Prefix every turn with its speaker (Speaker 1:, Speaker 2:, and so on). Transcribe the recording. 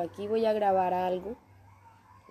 Speaker 1: aquí voy a grabar algo.